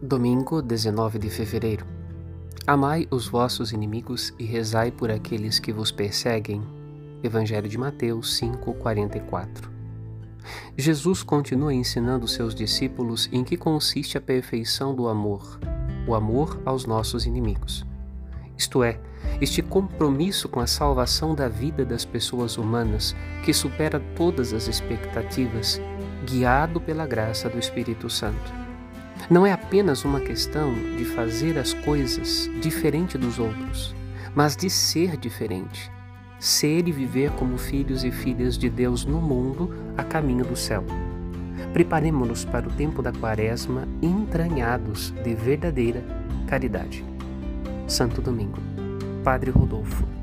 Domingo, 19 de fevereiro. Amai os vossos inimigos e rezai por aqueles que vos perseguem. Evangelho de Mateus 5:44. Jesus continua ensinando seus discípulos em que consiste a perfeição do amor, o amor aos nossos inimigos. Isto é, este compromisso com a salvação da vida das pessoas humanas que supera todas as expectativas, guiado pela graça do Espírito Santo. Não é apenas uma questão de fazer as coisas diferente dos outros, mas de ser diferente. Ser e viver como filhos e filhas de Deus no mundo a caminho do céu. Preparemos-nos para o tempo da Quaresma entranhados de verdadeira caridade. Santo Domingo. Padre Rodolfo.